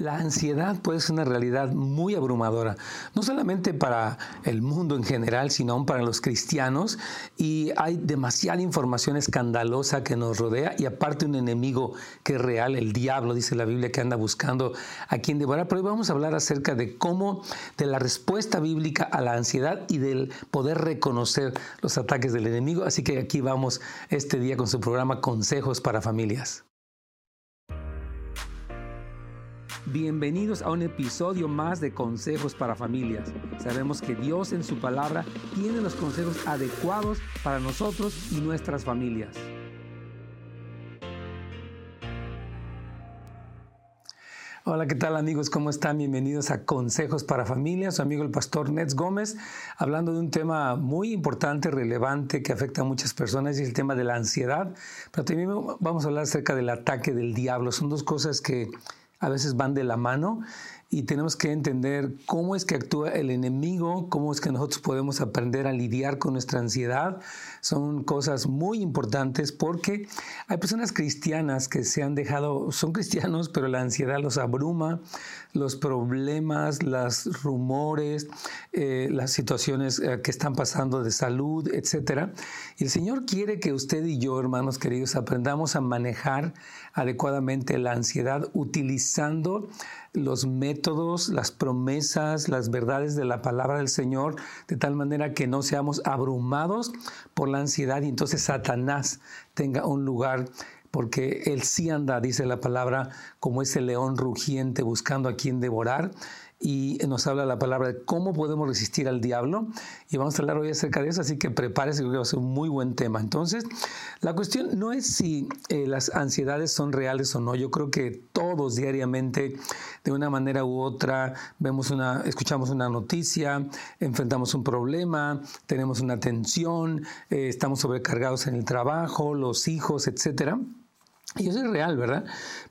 La ansiedad puede ser una realidad muy abrumadora, no solamente para el mundo en general, sino aún para los cristianos. Y hay demasiada información escandalosa que nos rodea y aparte un enemigo que es real, el diablo, dice la Biblia, que anda buscando a quien devorar. Pero hoy vamos a hablar acerca de cómo, de la respuesta bíblica a la ansiedad y del poder reconocer los ataques del enemigo. Así que aquí vamos este día con su programa Consejos para Familias. Bienvenidos a un episodio más de Consejos para Familias. Sabemos que Dios en su palabra tiene los consejos adecuados para nosotros y nuestras familias. Hola, ¿qué tal amigos? ¿Cómo están? Bienvenidos a Consejos para Familias. Su amigo el pastor Nets Gómez, hablando de un tema muy importante, relevante, que afecta a muchas personas, y es el tema de la ansiedad. Pero también vamos a hablar acerca del ataque del diablo. Son dos cosas que a veces van de la mano y tenemos que entender cómo es que actúa el enemigo, cómo es que nosotros podemos aprender a lidiar con nuestra ansiedad. Son cosas muy importantes porque hay personas cristianas que se han dejado, son cristianos, pero la ansiedad los abruma, los problemas, los rumores, eh, las situaciones eh, que están pasando de salud, etc. Y el Señor quiere que usted y yo, hermanos queridos, aprendamos a manejar adecuadamente la ansiedad utilizando los métodos, las promesas, las verdades de la palabra del Señor, de tal manera que no seamos abrumados por la ansiedad y entonces Satanás tenga un lugar porque él sí anda, dice la palabra, como ese león rugiente buscando a quien devorar y nos habla la palabra de cómo podemos resistir al diablo. Y vamos a hablar hoy acerca de eso, así que prepárese, creo que va a ser un muy buen tema. Entonces, la cuestión no es si eh, las ansiedades son reales o no. Yo creo que todos diariamente, de una manera u otra, vemos una, escuchamos una noticia, enfrentamos un problema, tenemos una tensión, eh, estamos sobrecargados en el trabajo, los hijos, etcétera. Y eso es real, ¿verdad?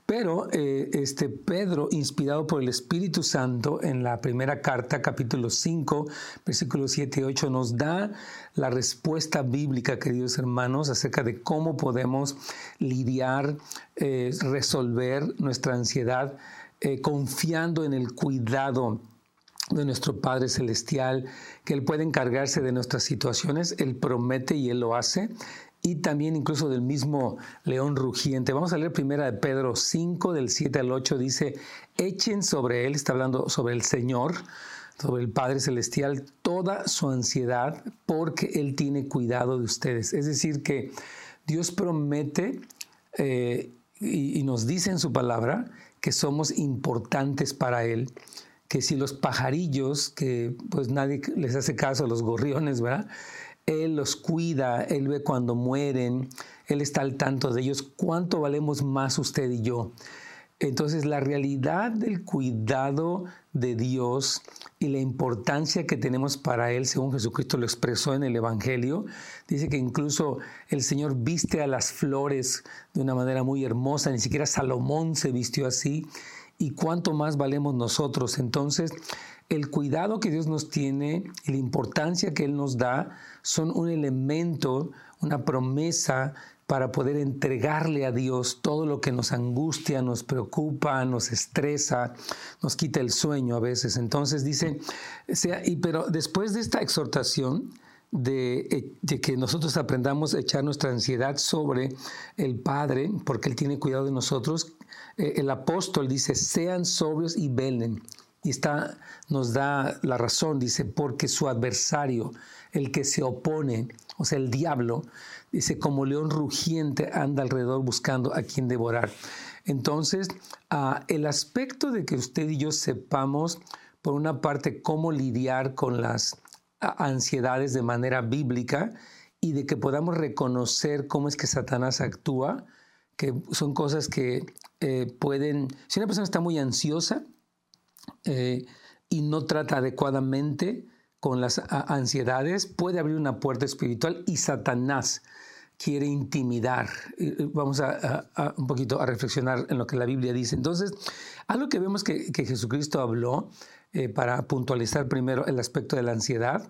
Pero eh, este Pedro, inspirado por el Espíritu Santo, en la primera carta, capítulo 5, versículos 7 y 8, nos da la respuesta bíblica, queridos hermanos, acerca de cómo podemos lidiar, eh, resolver nuestra ansiedad, eh, confiando en el cuidado de nuestro Padre Celestial, que Él puede encargarse de nuestras situaciones, Él promete y Él lo hace y también incluso del mismo león rugiente. Vamos a leer primera de Pedro 5, del 7 al 8, dice, echen sobre él, está hablando sobre el Señor, sobre el Padre Celestial, toda su ansiedad, porque Él tiene cuidado de ustedes. Es decir, que Dios promete eh, y, y nos dice en su palabra que somos importantes para Él, que si los pajarillos, que pues nadie les hace caso los gorriones, ¿verdad? Él los cuida, Él ve cuando mueren, Él está al tanto de ellos. ¿Cuánto valemos más usted y yo? Entonces la realidad del cuidado de Dios y la importancia que tenemos para Él, según Jesucristo lo expresó en el Evangelio, dice que incluso el Señor viste a las flores de una manera muy hermosa, ni siquiera Salomón se vistió así, y cuánto más valemos nosotros. Entonces el cuidado que Dios nos tiene y la importancia que Él nos da son un elemento, una promesa para poder entregarle a Dios todo lo que nos angustia, nos preocupa, nos estresa, nos quita el sueño a veces. Entonces dice, sea, y, pero después de esta exhortación, de, de, que nosotros aprendamos a echar nuestra ansiedad sobre el Padre, porque Él tiene cuidado de nosotros, eh, el apóstol dice, sean sobrios y velen. Y está, nos da la razón, dice, porque su adversario, el que se opone, o sea, el diablo, dice, como león rugiente anda alrededor buscando a quien devorar. Entonces, ah, el aspecto de que usted y yo sepamos, por una parte, cómo lidiar con las ansiedades de manera bíblica y de que podamos reconocer cómo es que Satanás actúa, que son cosas que eh, pueden, si una persona está muy ansiosa, eh, y no trata adecuadamente con las ansiedades, puede abrir una puerta espiritual y Satanás quiere intimidar. Vamos a, un poquito a reflexionar en lo que la Biblia dice. Entonces, algo que vemos que, Jesucristo habló, eh, para puntualizar primero el aspecto de la ansiedad,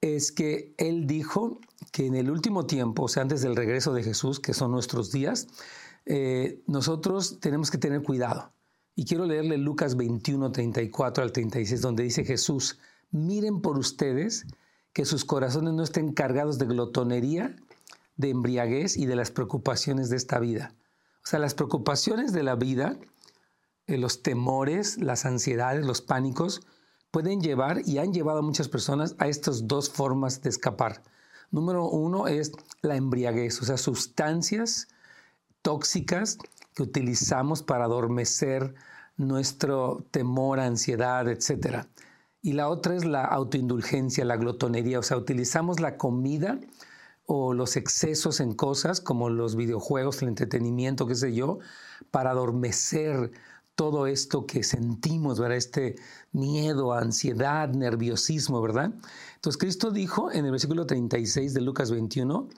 es que Él dijo que en el último tiempo, o sea, antes del regreso de Jesús, que son nuestros días, eh, nosotros tenemos que tener cuidado Y quiero leerle Lucas 21, 34 al 36, donde dice Jesús, miren por ustedes que sus corazones no estén cargados de glotonería, de embriaguez y de las preocupaciones de esta vida. O sea, las preocupaciones de la vida, eh, los temores, las ansiedades, los pánicos, pueden llevar y han llevado a muchas personas a estas dos formas de escapar. Número uno es la embriaguez, o sea, sustancias tóxicas que utilizamos para adormecer nuestro temor, ansiedad, etc. Y la otra es la autoindulgencia, la glotonería, o sea, utilizamos la comida o los excesos en cosas como los videojuegos, el entretenimiento, qué sé yo, para adormecer todo esto que sentimos, ¿verdad? Este miedo, ansiedad, nerviosismo, ¿verdad? Entonces Cristo dijo en el versículo 36 de Lucas 21,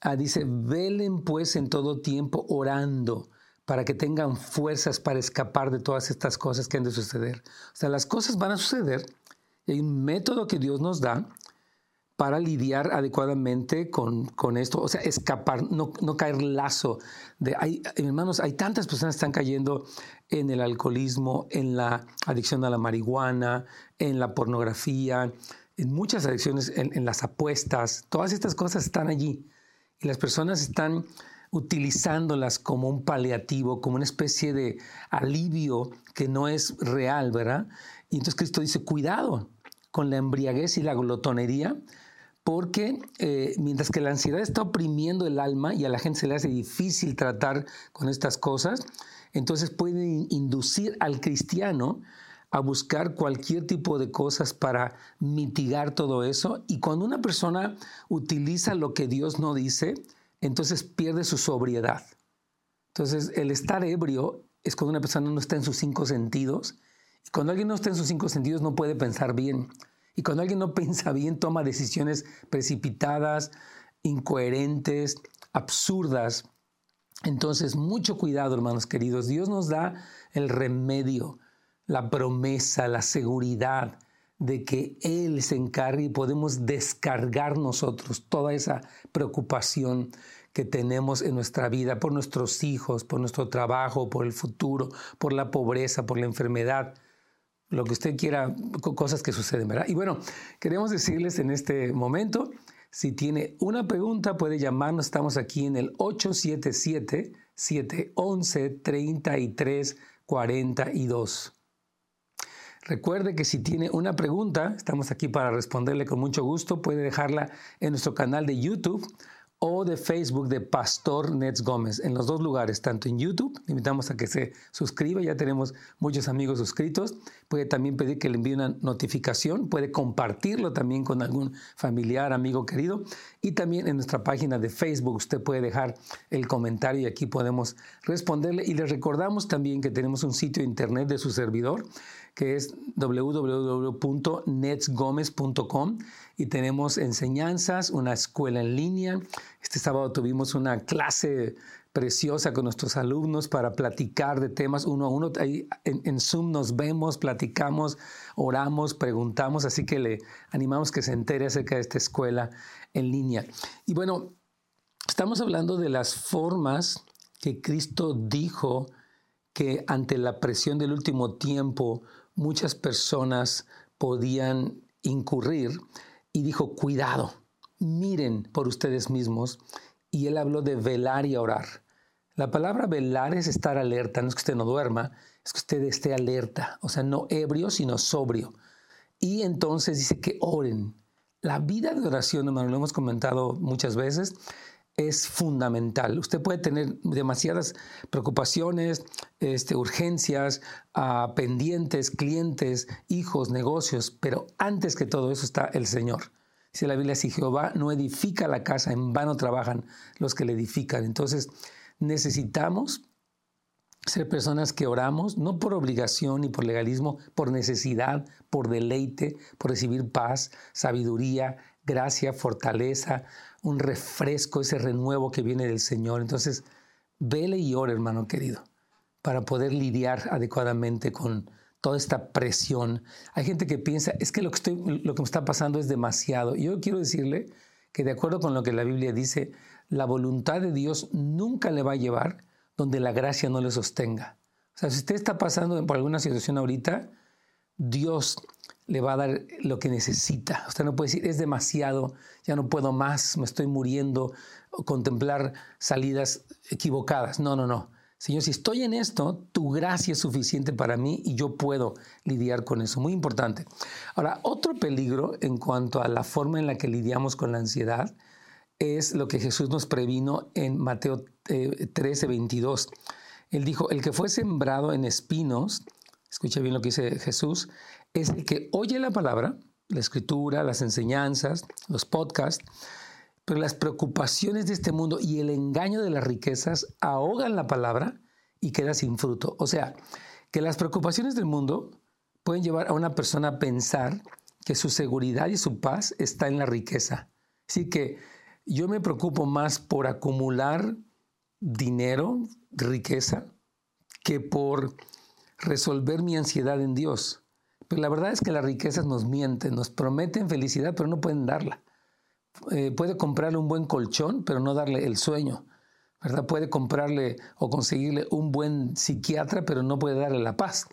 ah, dice, velen pues en todo tiempo orando para que tengan fuerzas para escapar de todas estas cosas que han de suceder. O sea, las cosas van a suceder y hay un método que Dios nos da para lidiar adecuadamente con, con esto, o sea, escapar, no, no, caer lazo. De, hay, hermanos, hay tantas personas que están cayendo en el alcoholismo, en la adicción a la marihuana, en la pornografía, en muchas adicciones, en, en las apuestas, todas estas cosas están allí. Y las personas están utilizándolas como un paliativo, como una especie de alivio que no es real, ¿verdad? Y entonces Cristo dice, cuidado con la embriaguez y la glotonería, porque eh, mientras que la ansiedad está oprimiendo el alma y a la gente se le hace difícil tratar con estas cosas, entonces pueden inducir al cristiano a buscar cualquier tipo de cosas para mitigar todo eso. Y cuando una persona utiliza lo que Dios no dice, entonces pierde su sobriedad. Entonces, el estar ebrio es cuando una persona no está en sus cinco sentidos. Y cuando alguien no está en sus cinco sentidos no puede pensar bien. Y cuando alguien no piensa bien, toma decisiones precipitadas, incoherentes, absurdas. Entonces, mucho cuidado, hermanos queridos. Dios nos da el remedio, la promesa, la seguridad de que Él se encargue y podemos descargar nosotros toda esa preocupación que tenemos en nuestra vida por nuestros hijos, por nuestro trabajo, por el futuro, por la pobreza, por la enfermedad, lo que usted quiera, cosas que suceden, ¿verdad? Y bueno, queremos decirles en este momento, si tiene una pregunta puede llamarnos, estamos aquí en el 877-711-3342. Recuerde que si tiene una pregunta, estamos aquí para responderle con mucho gusto. Puede dejarla en nuestro canal de YouTube o de Facebook de Pastor Nets Gómez, en los dos lugares, tanto en YouTube, invitamos a que se suscriba, ya tenemos muchos amigos suscritos, puede también pedir que le envíe una notificación, puede compartirlo también con algún familiar, amigo querido, y también en nuestra página de Facebook usted puede dejar el comentario y aquí podemos responderle. Y le recordamos también que tenemos un sitio internet de su servidor, que es www.netsgomez.com y tenemos enseñanzas, una escuela en línea. Este sábado tuvimos una clase preciosa con nuestros alumnos para platicar de temas uno a uno. Ahí en, Zoom nos vemos, platicamos, oramos, preguntamos, así que le animamos que se entere acerca de esta escuela en línea. Y bueno, estamos hablando de las formas que Cristo dijo que ante la presión del último tiempo muchas personas podían incurrir y dijo, cuidado, miren por ustedes mismos. Y él habló de velar y orar. La palabra velar es estar alerta, no es que usted no duerma, es que usted esté alerta, o sea, no ebrio, sino sobrio. Y entonces dice que oren. La vida de oración, hermano, lo hemos comentado muchas veces, es fundamental. Usted puede tener demasiadas preocupaciones, este, urgencias, uh, pendientes, clientes, hijos, negocios, pero antes que todo eso está el Señor. Dice la Biblia, si Jehová no edifica la casa, en vano trabajan los que le edifican. Entonces necesitamos ser personas que oramos, no por obligación ni por legalismo, por necesidad, por deleite, por recibir paz, sabiduría, gracia, fortaleza, un refresco, ese renuevo que viene del Señor. Entonces, vele y ore, hermano querido, para poder lidiar adecuadamente con toda esta presión. Hay gente que piensa, es que lo que, estoy, lo que me está pasando es demasiado. Yo quiero decirle que de acuerdo con lo que la Biblia dice, la voluntad de Dios nunca le va a llevar donde la gracia no le sostenga. O sea, si usted está pasando por alguna situación ahorita, Dios le va a dar lo que necesita. Usted no puede decir, es demasiado, ya no puedo más, me estoy muriendo, o contemplar salidas equivocadas. No, no, no. Señor, si estoy en esto, tu gracia es suficiente para mí y yo puedo lidiar con eso. Muy importante. Ahora, otro peligro en cuanto a la forma en la que lidiamos con la ansiedad es lo que Jesús nos previno en Mateo 13, eh, 22. Él dijo, el que fue sembrado en espinos, escucha bien lo que dice Jesús, es el que oye la palabra, la escritura, las enseñanzas, los podcasts, pero las preocupaciones de este mundo y el engaño de las riquezas ahogan la palabra y queda sin fruto. O sea, que las preocupaciones del mundo pueden llevar a una persona a pensar que su seguridad y su paz está en la riqueza. Así que yo me preocupo más por acumular dinero, riqueza, que por resolver mi ansiedad en Dios. Pero la verdad es que las riquezas nos mienten, nos prometen felicidad, pero no pueden darla. Eh, puede comprarle un buen colchón, pero no darle el sueño. ¿verdad? Puede comprarle o conseguirle un buen psiquiatra, pero no puede darle la paz.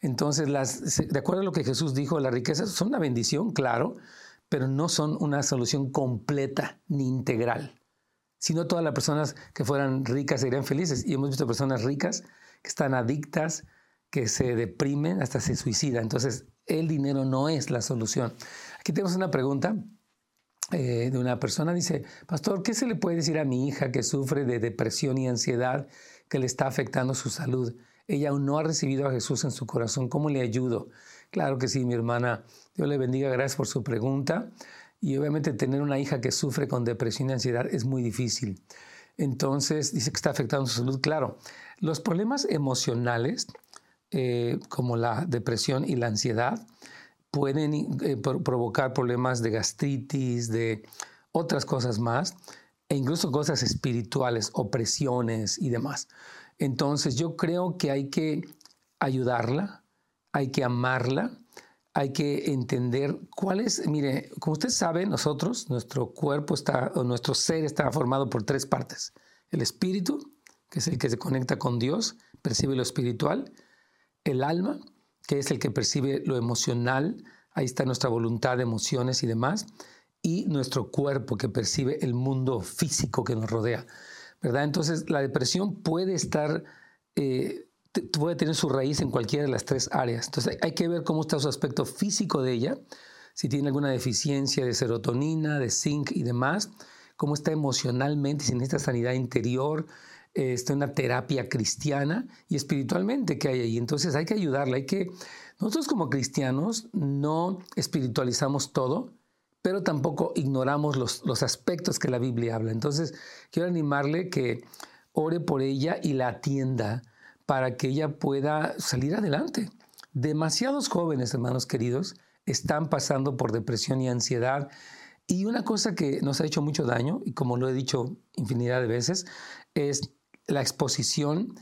Entonces, de acuerdo a lo que Jesús dijo, las riquezas son una bendición, claro, pero no son una solución completa ni integral. Si no, todas las personas que fueran ricas serían felices. Y hemos visto personas ricas que están adictas, que se deprimen, hasta se suicidan. Entonces, el dinero no es la solución. Aquí tenemos una pregunta eh, de una persona, dice, pastor, ¿qué se le puede decir a mi hija que sufre de depresión y ansiedad que le está afectando su salud? Ella aún no ha recibido a Jesús en su corazón, ¿cómo le ayudo? Claro que sí, mi hermana, Dios le bendiga, gracias por su pregunta. Y obviamente tener una hija que sufre con depresión y ansiedad es muy difícil. Entonces, dice que está afectando su salud. Claro, los problemas emocionales, eh, como la depresión y la ansiedad, pueden eh, provocar problemas de gastritis, de otras cosas más, e incluso cosas espirituales, opresiones y demás. Entonces yo creo que hay que ayudarla, hay que amarla, hay que entender cuál es, mire, como usted sabe, nosotros, nuestro cuerpo está, o nuestro ser está formado por tres partes. El espíritu, que es el que se conecta con Dios, percibe lo espiritual, el alma, que es el que percibe lo emocional, ahí está nuestra voluntad, emociones y demás, y nuestro cuerpo que percibe el mundo físico que nos rodea, ¿verdad? Entonces la depresión puede estar, eh, puede tener su raíz en cualquiera de las tres áreas. Entonces hay que ver cómo está su aspecto físico de ella, si tiene alguna deficiencia de serotonina, de zinc y demás, cómo está emocionalmente, si necesita sanidad interior, eh, está una terapia cristiana y espiritualmente que hay ahí. Entonces hay que ayudarla, hay que... Nosotros como cristianos no espiritualizamos todo, pero tampoco ignoramos los, los aspectos que la Biblia habla. Entonces quiero animarle que ore por ella y la atienda para que ella pueda salir adelante. Demasiados jóvenes, hermanos queridos, están pasando por depresión y ansiedad. Y una cosa que nos ha hecho mucho daño, y como lo he dicho infinidad de veces, es la exposición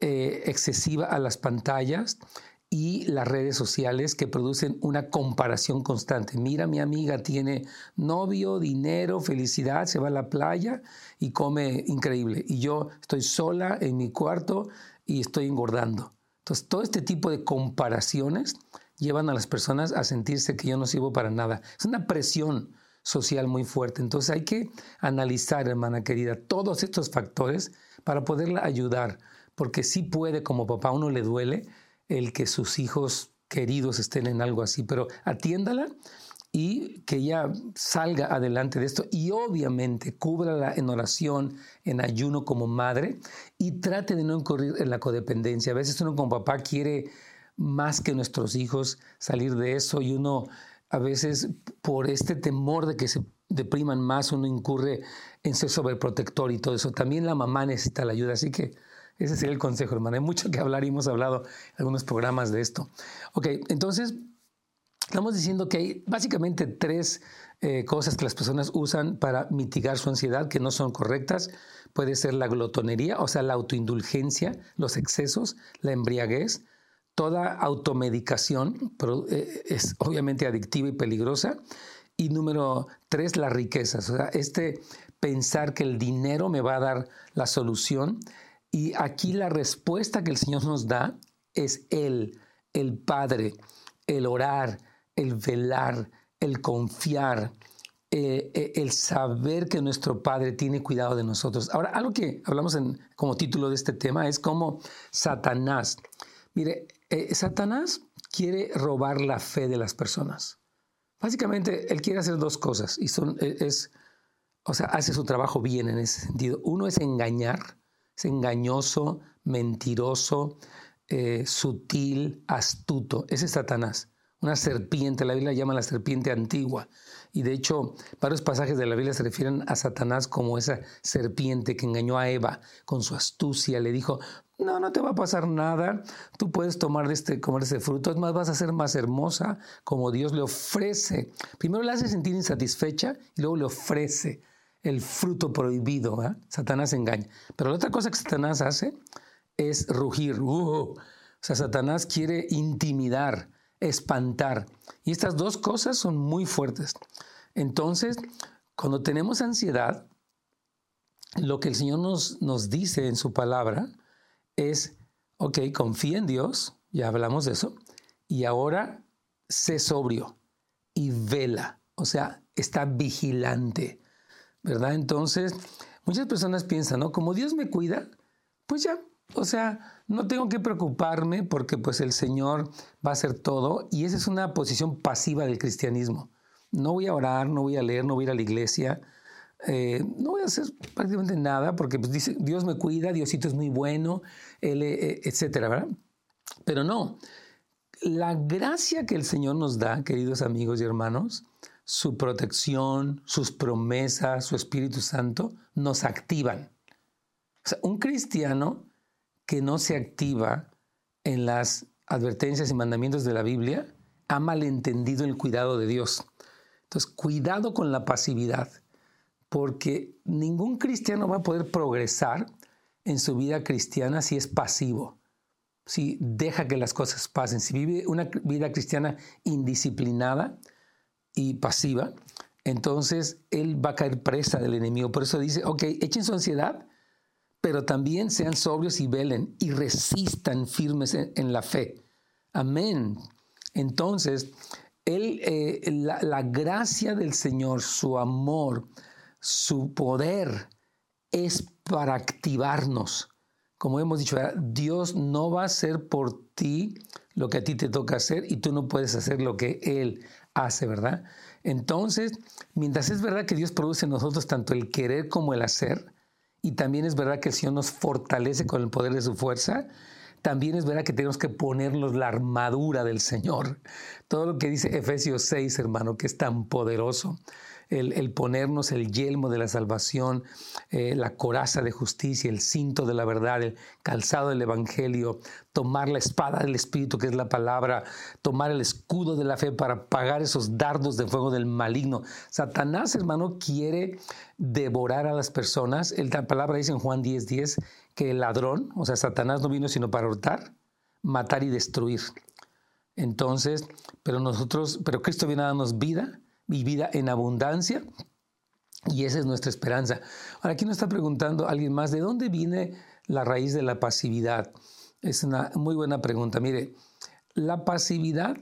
eh, excesiva a las pantallas y las redes sociales que producen una comparación constante. Mira, mi amiga tiene novio, dinero, felicidad, se va a la playa y come increíble. Y yo estoy sola en mi cuarto y estoy engordando. Entonces, todo este tipo de comparaciones llevan a las personas a sentirse que yo no sirvo para nada. Es una presión social muy fuerte. Entonces hay que analizar, hermana querida, todos estos factores para poderla ayudar, porque sí puede, como papá, uno le duele el que sus hijos queridos estén en algo así, pero atiéndala y que ella salga adelante de esto y obviamente cúbrala en oración, en ayuno como madre y trate de no incurrir en la codependencia. A veces uno como papá quiere más que nuestros hijos salir de eso y uno a veces por este temor de que se depriman más, uno incurre en ser sobreprotector y todo eso. También la mamá necesita la ayuda, así que ese sería el consejo, hermana. Hay mucho que hablar y hemos hablado en algunos programas de esto. Ok, entonces estamos diciendo que hay básicamente tres eh, cosas que las personas usan para mitigar su ansiedad que no son correctas. Puede ser la glotonería, o sea, la autoindulgencia, los excesos, la embriaguez, toda automedicación eh, es obviamente adictiva y peligrosa. Y número tres, las riquezas. O este pensar que el dinero me va a dar la solución Y aquí la respuesta que el Señor nos da es Él, el Padre, el orar, el velar, el confiar, eh, eh, el saber que nuestro Padre tiene cuidado de nosotros. Ahora, algo que hablamos en, como título de este tema es como Satanás. Mire, eh, Satanás quiere robar la fe de las personas. Básicamente, él quiere hacer dos cosas y son, es, o sea, hace su trabajo bien en ese sentido. Uno es engañar, es engañoso, mentiroso, sutil, astuto. Ese es Satanás una serpiente, la Biblia llama la serpiente antigua. Y de hecho, varios pasajes de la Biblia se refieren a Satanás como esa serpiente que engañó a Eva con su astucia. Le dijo, no, no te va a pasar nada, tú puedes tomar de este, comer este fruto, es más, vas a ser más hermosa como Dios le ofrece. Primero le hace sentir insatisfecha y luego le ofrece el fruto prohibido. Satanás engaña. Pero la otra cosa que Satanás hace es rugir. Uh, o sea, Satanás quiere intimidar espantar. Y estas dos cosas son muy fuertes. Entonces, cuando tenemos ansiedad, lo que el Señor nos, nos dice en su palabra es, ok, confía en Dios, ya hablamos de eso, y ahora sé sobrio y vela, o sea, está vigilante, ¿verdad? Entonces, muchas personas piensan, ¿no? Como Dios me cuida, pues ya, o sea, no tengo que preocuparme porque pues el Señor va a hacer todo y esa es una posición pasiva del cristianismo. No voy a orar, no voy a leer, no voy a ir a la iglesia, eh, no voy a hacer prácticamente nada porque pues, dice, Dios me cuida, Diosito es muy bueno, él, eh, etcétera, ¿verdad? Pero no, la gracia que el Señor nos da, queridos amigos y hermanos, su protección, sus promesas, su Espíritu Santo, nos activan. O sea, un cristiano que no se activa en las advertencias y mandamientos de la Biblia ha malentendido el cuidado de Dios. Entonces, cuidado con la pasividad, porque ningún cristiano va a poder progresar en su vida cristiana si es pasivo, si deja que las cosas pasen, si vive una vida cristiana indisciplinada y pasiva, entonces él va a caer presa del enemigo. Por eso dice, ok, echen su ansiedad pero también sean sobrios y velen y resistan firmes en, la fe. Amén. Entonces, él, eh, la, gracia del Señor, su amor, su poder es para activarnos. Como hemos dicho, Dios no va a hacer por ti lo que a ti te toca hacer y tú no puedes hacer lo que Él hace, ¿verdad? Entonces, mientras es verdad que Dios produce en nosotros tanto el querer como el hacer, y también es verdad que el Señor nos fortalece con el poder de su fuerza, también es verdad que tenemos que ponernos la armadura del Señor. Todo lo que dice Efesios 6, hermano, que es tan poderoso el, ponernos el yelmo de la salvación, eh, la coraza de justicia, el cinto de la verdad, el calzado del Evangelio, tomar la espada del Espíritu, que es la palabra, tomar el escudo de la fe para pagar esos dardos de fuego del maligno. Satanás, hermano, quiere devorar a las personas. La palabra dice en Juan 10:10 10, que el ladrón, o sea, Satanás no vino sino para hurtar, matar y destruir. Entonces, pero nosotros, pero Cristo viene a darnos vida y vida en abundancia. Y esa es nuestra esperanza. Ahora, aquí nos está preguntando alguien más, ¿de dónde viene la raíz de la pasividad? Es una muy buena pregunta. Mire, la pasividad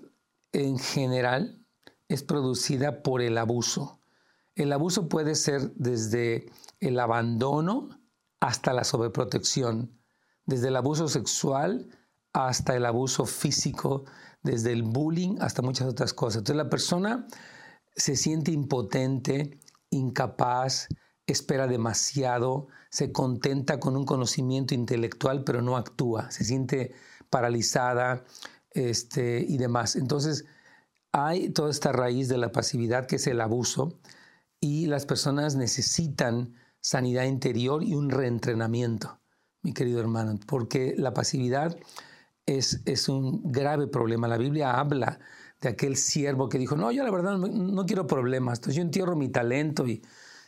en general es producida por el abuso. El abuso puede ser desde el abandono hasta la sobreprotección, desde el abuso sexual hasta el abuso físico, desde el bullying hasta muchas otras cosas. Entonces la persona se siente impotente, incapaz, espera demasiado, se contenta con un conocimiento intelectual pero no actúa, se siente paralizada este, y demás. Entonces, hay toda esta raíz de la pasividad que es el abuso y las personas necesitan sanidad interior y un reentrenamiento, mi querido hermano, porque la pasividad es, es un grave problema. La Biblia habla de aquel siervo que dijo, no, yo la verdad no, quiero problemas, entonces yo entierro mi talento y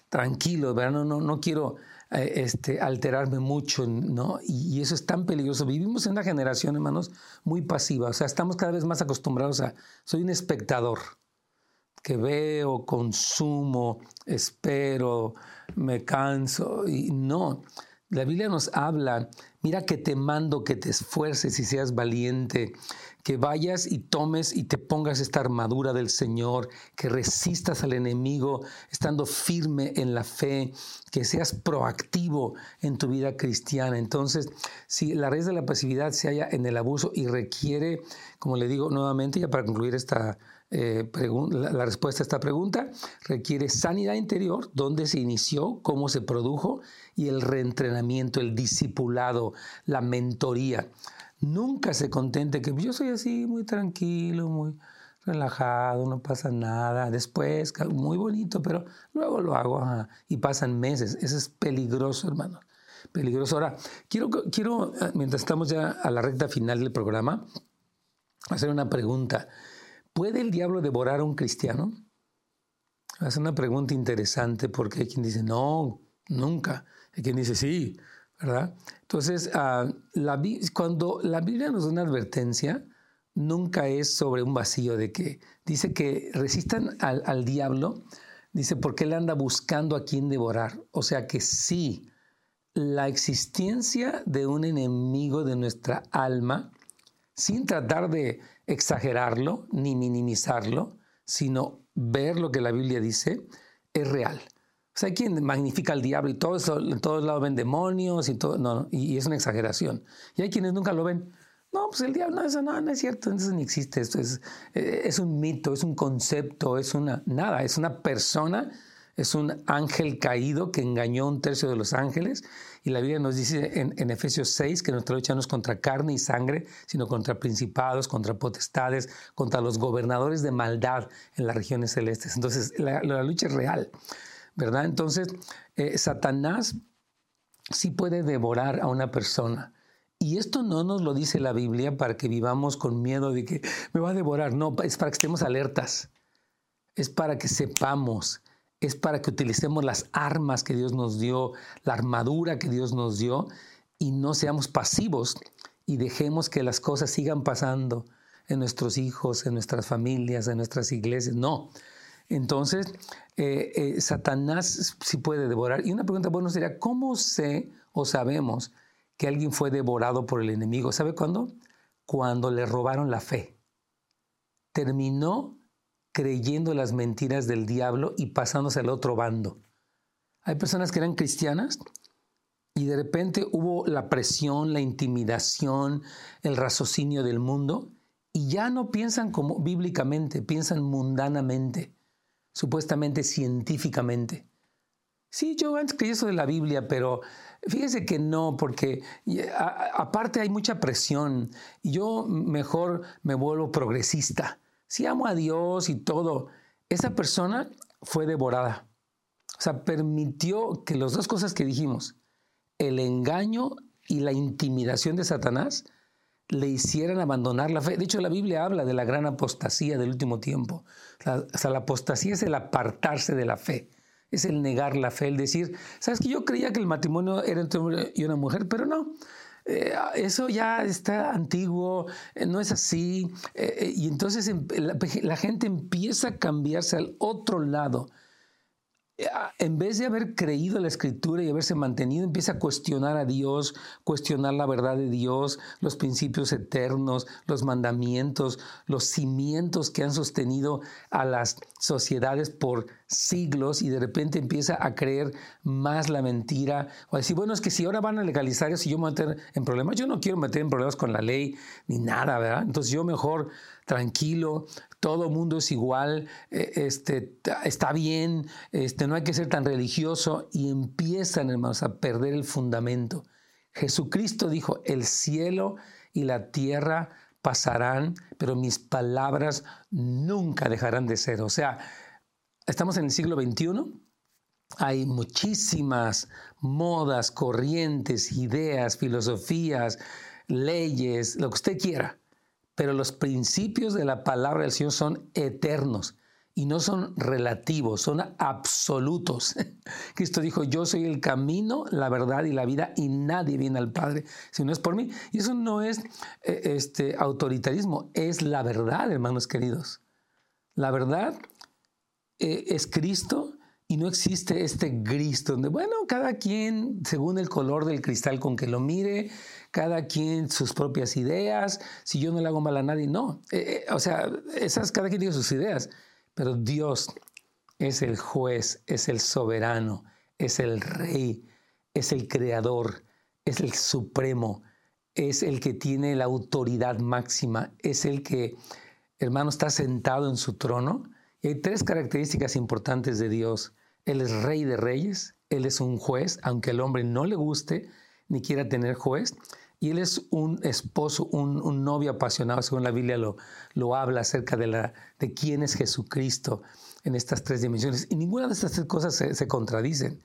tranquilo, ¿verdad? No, no, quiero eh, este, alterarme mucho, ¿no? Y, eso es tan peligroso. Vivimos en una generación, hermanos, muy pasiva, o sea, estamos cada vez más acostumbrados a, soy un espectador, que veo, consumo, espero, me canso, y no. La Biblia nos habla Mira que te mando que te esfuerces y seas valiente, que vayas y tomes y te pongas esta armadura del Señor, que resistas al enemigo estando firme en la fe, que seas proactivo en tu vida cristiana. Entonces, si la raíz de la pasividad se halla en el abuso y requiere, como le digo nuevamente, ya para concluir esta eh, la, respuesta a esta pregunta requiere sanidad interior, dónde se inició, cómo se produjo y el reentrenamiento, el discipulado, la mentoría. Nunca se contente que yo soy así muy tranquilo, muy relajado, no pasa nada. Después, muy bonito, pero luego lo hago y pasan meses. Eso es peligroso, hermano. Peligroso. Ahora, quiero, quiero, eh, mientras estamos ya a la recta final del programa, hacer una pregunta. ¿Puede el diablo devorar a un cristiano? Es una pregunta interesante porque hay quien dice, no, nunca. Hay quien dice, sí, ¿verdad? Entonces, ah, cuando la Biblia nos da una advertencia, nunca es sobre un vacío de que dice que resistan al, diablo, dice, porque él anda buscando a quien devorar. O sea que sí, la existencia de un enemigo de nuestra alma, sin tratar de exagerarlo ni minimizarlo, sino ver lo que la Biblia dice, es real. O sea, hay quien magnifica al diablo y todo eso, en todos lados ven demonios y todo, no, y, es una exageración. Y hay quienes nunca lo ven. No, pues el diablo, no, eso no, no es cierto, eso ni existe, esto es, eh, es un mito, es un concepto, es una, nada, es una persona es un ángel caído que engañó a un tercio de los ángeles. Y la Biblia nos dice en, Efesios 6 que nuestra lucha no es contra carne y sangre, sino contra principados, contra potestades, contra los gobernadores de maldad en las regiones celestes. Entonces, la, lucha es real, ¿verdad? Entonces, eh, Satanás sí puede devorar a una persona. Y esto no nos lo dice la Biblia para que vivamos con miedo de que me va a devorar. No, es para que estemos alertas. Es para que sepamos es para que utilicemos las armas que Dios nos dio, la armadura que Dios nos dio, y no seamos pasivos y dejemos que las cosas sigan pasando en nuestros hijos, en nuestras familias, en nuestras iglesias. No. Entonces, eh, eh, Satanás sí puede devorar. Y una pregunta bueno sería, ¿cómo sé o sabemos que alguien fue devorado por el enemigo? ¿Sabe cuándo? Cuando le robaron la fe. Terminó creyendo las mentiras del diablo y pasándose al otro bando. Hay personas que eran cristianas y de repente hubo la presión, la intimidación, el raciocinio del mundo y ya no piensan como bíblicamente, piensan mundanamente, supuestamente científicamente. Sí, yo antes creí eso de la Biblia, pero fíjese que no, porque aparte hay mucha presión yo mejor me vuelvo progresista si amo a Dios y todo, esa persona fue devorada. O sea, permitió que las dos cosas que dijimos, el engaño y la intimidación de Satanás, le hicieran abandonar la fe. De hecho, la Biblia habla de la gran apostasía del último tiempo. O sea, la apostasía es el apartarse de la fe, es el negar la fe, el decir, sabes que yo creía que el matrimonio era entre un hombre y una mujer, pero no. Eh, eso ya está antiguo, eh, no es así. Eh, y entonces em, la, gente empieza a cambiarse al otro lado en vez de haber creído la escritura y haberse mantenido, empieza a cuestionar a Dios, cuestionar la verdad de Dios, los principios eternos, los mandamientos, los cimientos que han sostenido a las sociedades por siglos y de repente empieza a creer más la mentira o a decir, bueno, es que si ahora van a legalizar eso, yo me voy a meter en problemas, yo no quiero meter en problemas con la ley ni nada, ¿verdad? Entonces yo mejor tranquilo, todo mundo es igual, eh, este, está bien, este, no hay que ser tan religioso y empiezan, hermanos, a perder el fundamento. Jesucristo dijo, el cielo y la tierra pasarán, pero mis palabras nunca dejarán de ser. O sea, estamos en el siglo XXI, hay muchísimas modas, corrientes, ideas, filosofías, leyes, lo que usted quiera pero los principios de la palabra del Señor son eternos y no son relativos, son absolutos. Cristo dijo, yo soy el camino, la verdad y la vida y nadie viene al Padre si no es por mí. Y eso no es eh, este, autoritarismo, es la verdad, hermanos queridos. La verdad eh, es Cristo Y no existe este gris donde, bueno, cada quien, según el color del cristal con que lo mire, cada quien sus propias ideas, si yo no le hago mal a nadie, no. Eh, eh, o sea, esas, cada quien tiene sus ideas, pero Dios es el juez, es el soberano, es el rey, es el creador, es el supremo, es el que tiene la autoridad máxima, es el que, hermano, está sentado en su trono. Y hay tres características importantes de Dios. Él es rey de reyes, Él es un juez, aunque al hombre no le guste ni quiera tener juez. Y Él es un esposo, un, novio apasionado, según la Biblia lo, habla acerca de quién es Jesucristo en estas tres dimensiones. Y ninguna de estas tres cosas se, se contradicen.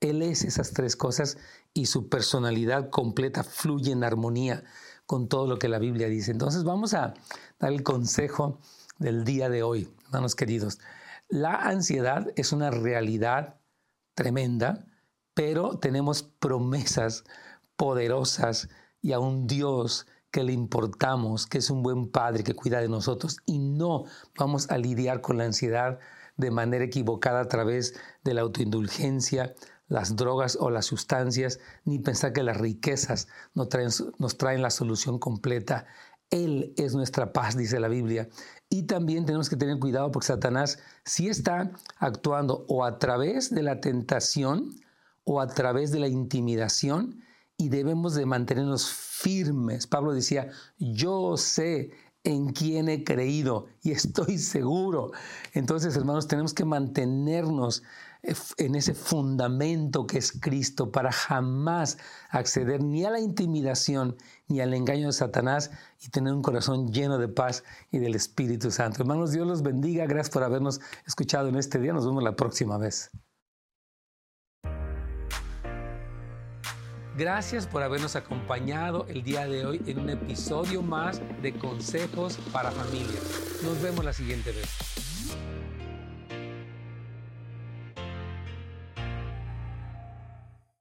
Él es esas tres cosas y su personalidad completa fluye en armonía con todo lo que la Biblia dice. Entonces vamos a dar el consejo del día de hoy, hermanos queridos. La ansiedad es una realidad tremenda, pero tenemos promesas poderosas y a un Dios que le importamos, que es un buen padre que cuida de nosotros y no vamos a lidiar con la ansiedad de manera equivocada a través de la autoindulgencia, las drogas o las sustancias, ni pensar que las riquezas nos traen, la solución completa. Él es nuestra paz, dice la Biblia. Y también tenemos que tener cuidado porque Satanás sí está actuando o a través de la tentación o a través de la intimidación y debemos de mantenernos firmes. Pablo decía, yo sé en quién he creído y estoy seguro. Entonces, hermanos, tenemos que mantenernos en ese fundamento que es Cristo para jamás acceder ni a la intimidación ni al engaño de Satanás y tener un corazón lleno de paz y del Espíritu Santo. Hermanos, Dios los bendiga. Gracias por habernos escuchado en este día. Nos vemos la próxima vez. Gracias por habernos acompañado el día de hoy en un episodio más de Consejos para Familias. Nos vemos la siguiente vez.